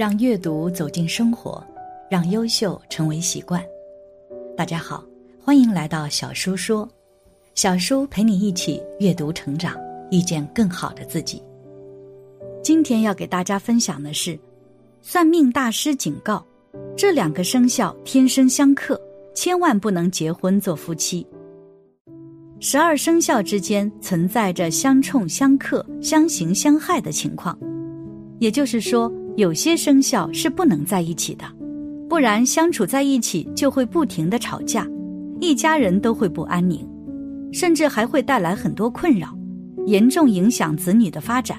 让阅读走进生活，让优秀成为习惯。大家好，欢迎来到小叔说，小叔陪你一起阅读成长，遇见更好的自己。今天要给大家分享的是，算命大师警告：这两个生肖天生相克，千万不能结婚做夫妻。十二生肖之间存在着相冲、相克、相刑、相害的情况，也就是说。有些生肖是不能在一起的，不然相处在一起就会不停的吵架，一家人都会不安宁，甚至还会带来很多困扰，严重影响子女的发展。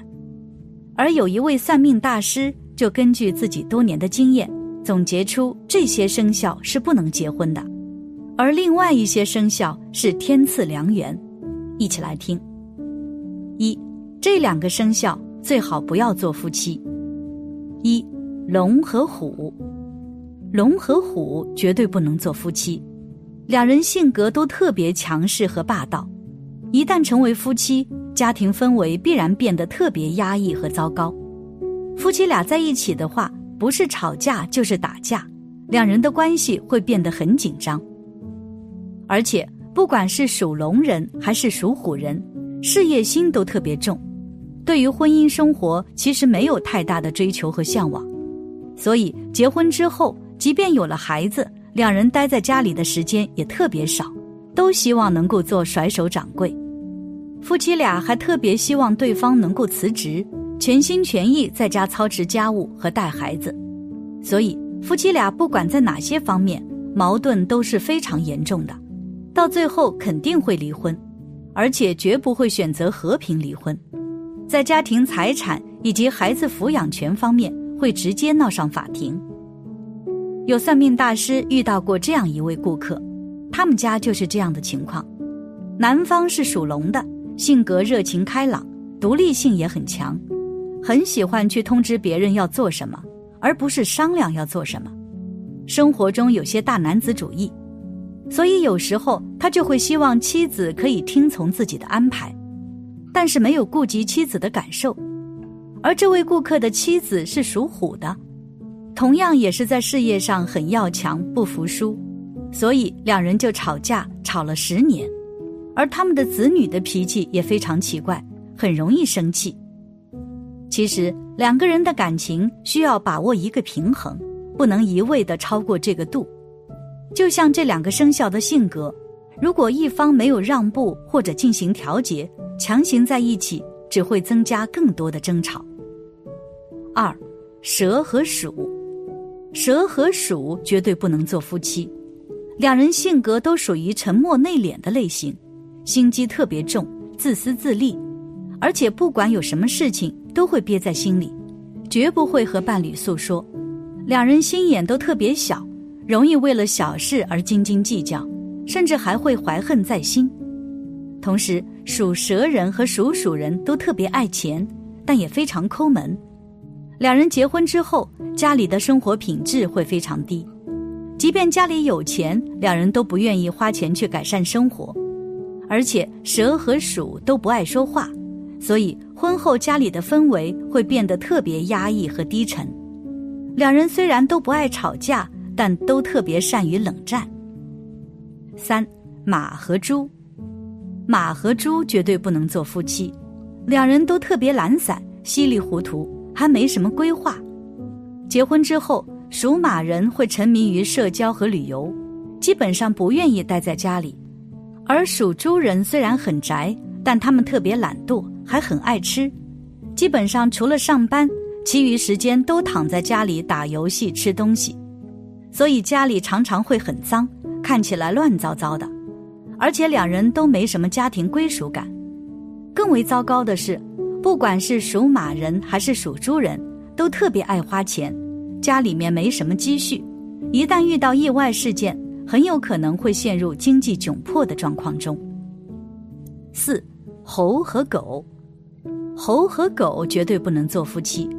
而有一位算命大师就根据自己多年的经验，总结出这些生肖是不能结婚的，而另外一些生肖是天赐良缘。一起来听。一，这两个生肖最好不要做夫妻。一龙和虎，龙和虎绝对不能做夫妻，两人性格都特别强势和霸道，一旦成为夫妻，家庭氛围必然变得特别压抑和糟糕。夫妻俩在一起的话，不是吵架就是打架，两人的关系会变得很紧张。而且，不管是属龙人还是属虎人，事业心都特别重。对于婚姻生活，其实没有太大的追求和向往，所以结婚之后，即便有了孩子，两人待在家里的时间也特别少，都希望能够做甩手掌柜。夫妻俩还特别希望对方能够辞职，全心全意在家操持家务和带孩子，所以夫妻俩不管在哪些方面，矛盾都是非常严重的，到最后肯定会离婚，而且绝不会选择和平离婚。在家庭财产以及孩子抚养权方面，会直接闹上法庭。有算命大师遇到过这样一位顾客，他们家就是这样的情况：男方是属龙的，性格热情开朗，独立性也很强，很喜欢去通知别人要做什么，而不是商量要做什么。生活中有些大男子主义，所以有时候他就会希望妻子可以听从自己的安排。但是没有顾及妻子的感受，而这位顾客的妻子是属虎的，同样也是在事业上很要强、不服输，所以两人就吵架，吵了十年。而他们的子女的脾气也非常奇怪，很容易生气。其实两个人的感情需要把握一个平衡，不能一味的超过这个度。就像这两个生肖的性格，如果一方没有让步或者进行调节。强行在一起只会增加更多的争吵。二，蛇和鼠，蛇和鼠绝对不能做夫妻，两人性格都属于沉默内敛的类型，心机特别重，自私自利，而且不管有什么事情都会憋在心里，绝不会和伴侣诉说。两人心眼都特别小，容易为了小事而斤斤计较，甚至还会怀恨在心。同时，属蛇人和属鼠人都特别爱钱，但也非常抠门。两人结婚之后，家里的生活品质会非常低。即便家里有钱，两人都不愿意花钱去改善生活。而且，蛇和鼠都不爱说话，所以婚后家里的氛围会变得特别压抑和低沉。两人虽然都不爱吵架，但都特别善于冷战。三，马和猪。马和猪绝对不能做夫妻，两人都特别懒散、稀里糊涂，还没什么规划。结婚之后，属马人会沉迷于社交和旅游，基本上不愿意待在家里；而属猪人虽然很宅，但他们特别懒惰，还很爱吃，基本上除了上班，其余时间都躺在家里打游戏、吃东西，所以家里常常会很脏，看起来乱糟糟的，而且两人都没什么家庭归属感。更为糟糕的是，不管是属马人还是属猪人，都特别爱花钱，家里面没什么积蓄，一旦遇到意外事件，很有可能会陷入经济窘迫的状况中。四，猴和狗，猴和狗绝对不能做夫妻。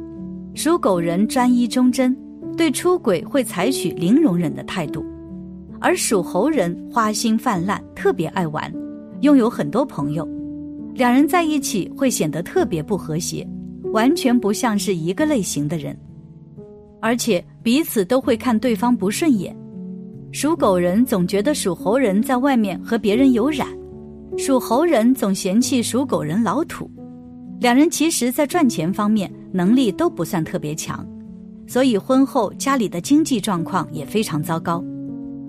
属狗人专一忠贞，对出轨会采取零容忍的态度，而属猴人花心泛滥，特别爱玩，拥有很多朋友。两人在一起会显得特别不和谐，完全不像是一个类型的人，而且彼此都会看对方不顺眼。属狗人总觉得属猴人在外面和别人有染，属猴人总嫌弃属狗人老土。两人其实，在赚钱方面能力都不算特别强，所以婚后家里的经济状况也非常糟糕，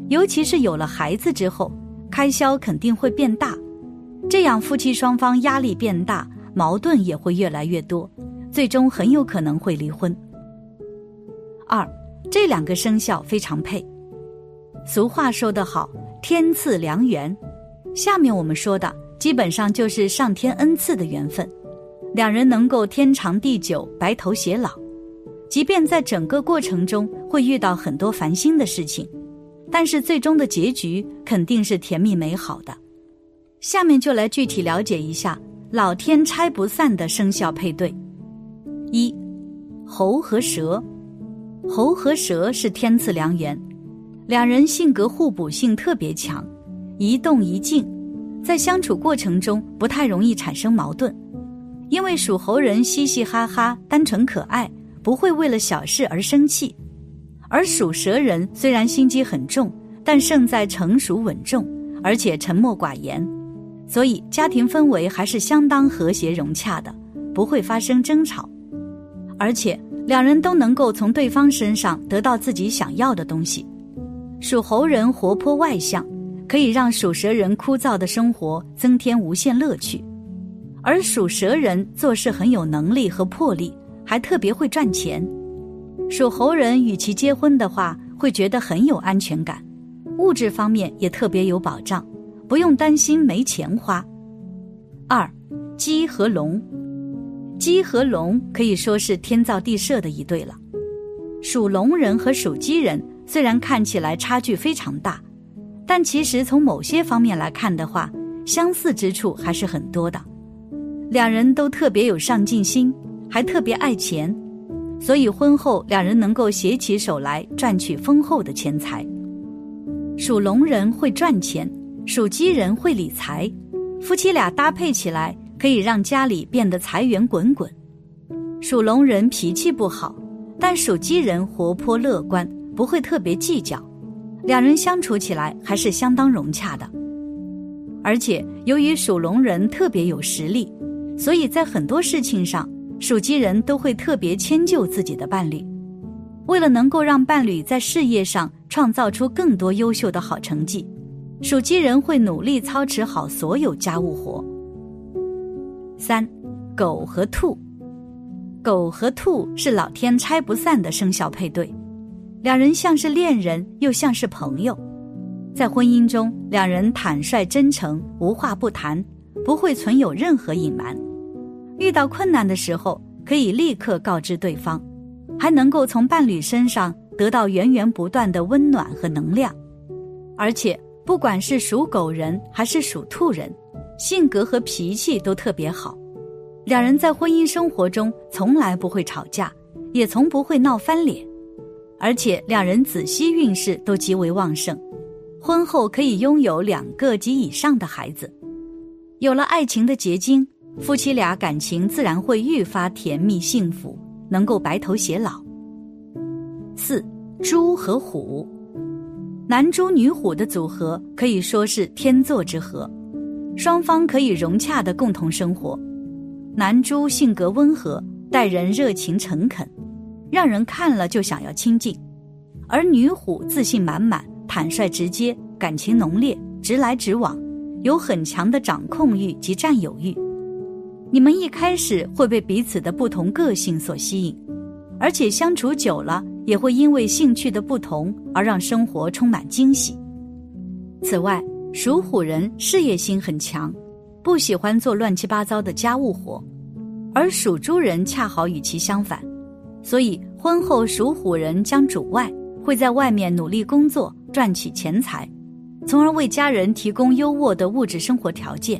尤其是有了孩子之后，开销肯定会变大。这样，夫妻双方压力变大，矛盾也会越来越多，最终很有可能会离婚。二，这两个生肖非常配。俗话说得好，天赐良缘。下面我们说的基本上就是上天恩赐的缘分，两人能够天长地久、白头偕老。即便在整个过程中会遇到很多烦心的事情，但是最终的结局肯定是甜蜜美好的。下面就来具体了解一下老天拆不散的生肖配对。一，猴和蛇，猴和蛇是天赐良缘，两人性格互补性特别强，一动一静，在相处过程中不太容易产生矛盾，因为属猴人嘻嘻哈哈、单纯可爱，不会为了小事而生气，而属蛇人虽然心机很重，但胜在成熟稳重，而且沉默寡言。所以家庭氛围还是相当和谐融洽的，不会发生争吵，而且两人都能够从对方身上得到自己想要的东西。属猴人活泼外向，可以让属蛇人枯燥的生活增添无限乐趣；而属蛇人做事很有能力和魄力，还特别会赚钱。属猴人与其结婚的话，会觉得很有安全感，物质方面也特别有保障。不用担心没钱花。二，鸡和龙，鸡和龙可以说是天造地设的一对了。属龙人和属鸡人虽然看起来差距非常大，但其实从某些方面来看的话，相似之处还是很多的。两人都特别有上进心，还特别爱钱，所以婚后两人能够携起手来赚取丰厚的钱财。属龙人会赚钱。属鸡人会理财，夫妻俩搭配起来可以让家里变得财源滚滚。属龙人脾气不好，但属鸡人活泼乐观，不会特别计较，两人相处起来还是相当融洽的。而且由于属龙人特别有实力，所以在很多事情上，属鸡人都会特别迁就自己的伴侣，为了能够让伴侣在事业上创造出更多优秀的好成绩。属鸡人会努力操持好所有家务活。三，狗和兔，狗和兔是老天拆不散的生肖配对，两人像是恋人，又像是朋友。在婚姻中，两人坦率真诚，无话不谈，不会存有任何隐瞒。遇到困难的时候，可以立刻告知对方，还能够从伴侣身上得到源源不断的温暖和能量，而且。不管是属狗人还是属兔人，性格和脾气都特别好，两人在婚姻生活中从来不会吵架，也从不会闹翻脸，而且两人子息运势都极为旺盛，婚后可以拥有两个及以上的孩子。有了爱情的结晶，夫妻俩感情自然会愈发甜蜜幸福，能够白头偕老。四，猪和虎。男猪女虎的组合可以说是天作之合，双方可以融洽的共同生活。男猪性格温和，待人热情诚恳，让人看了就想要亲近；而女虎自信满满，坦率直接，感情浓烈，直来直往，有很强的掌控欲及占有欲。你们一开始会被彼此的不同个性所吸引，而且相处久了。也会因为兴趣的不同而让生活充满惊喜。此外，属虎人事业心很强，不喜欢做乱七八糟的家务活，而属猪人恰好与其相反，所以婚后属虎人将主外，会在外面努力工作，赚取钱财，从而为家人提供优渥的物质生活条件；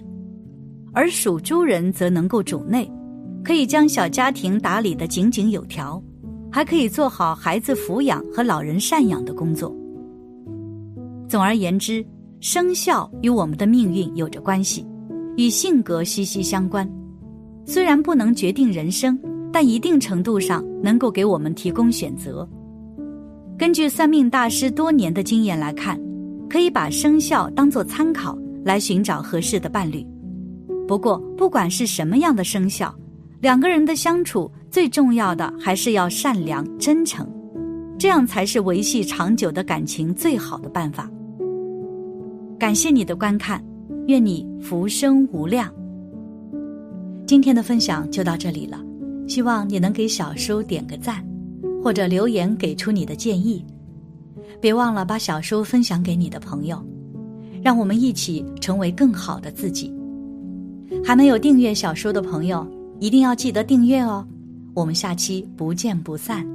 而属猪人则能够主内，可以将小家庭打理得井井有条，还可以做好孩子抚养和老人赡养的工作。总而言之，生肖与我们的命运有着关系，与性格息息相关。虽然不能决定人生，但一定程度上能够给我们提供选择。根据算命大师多年的经验来看，可以把生肖当作参考来寻找合适的伴侣。不过，不管是什么样的生肖，两个人的相处最重要的还是要善良真诚，这样才是维系长久的感情最好的办法。感谢你的观看，愿你福生无量。今天的分享就到这里了，希望你能给小叔点个赞，或者留言给出你的建议。别忘了把小叔分享给你的朋友，让我们一起成为更好的自己。还没有订阅小说的朋友，一定要记得订阅哦。我们下期不见不散。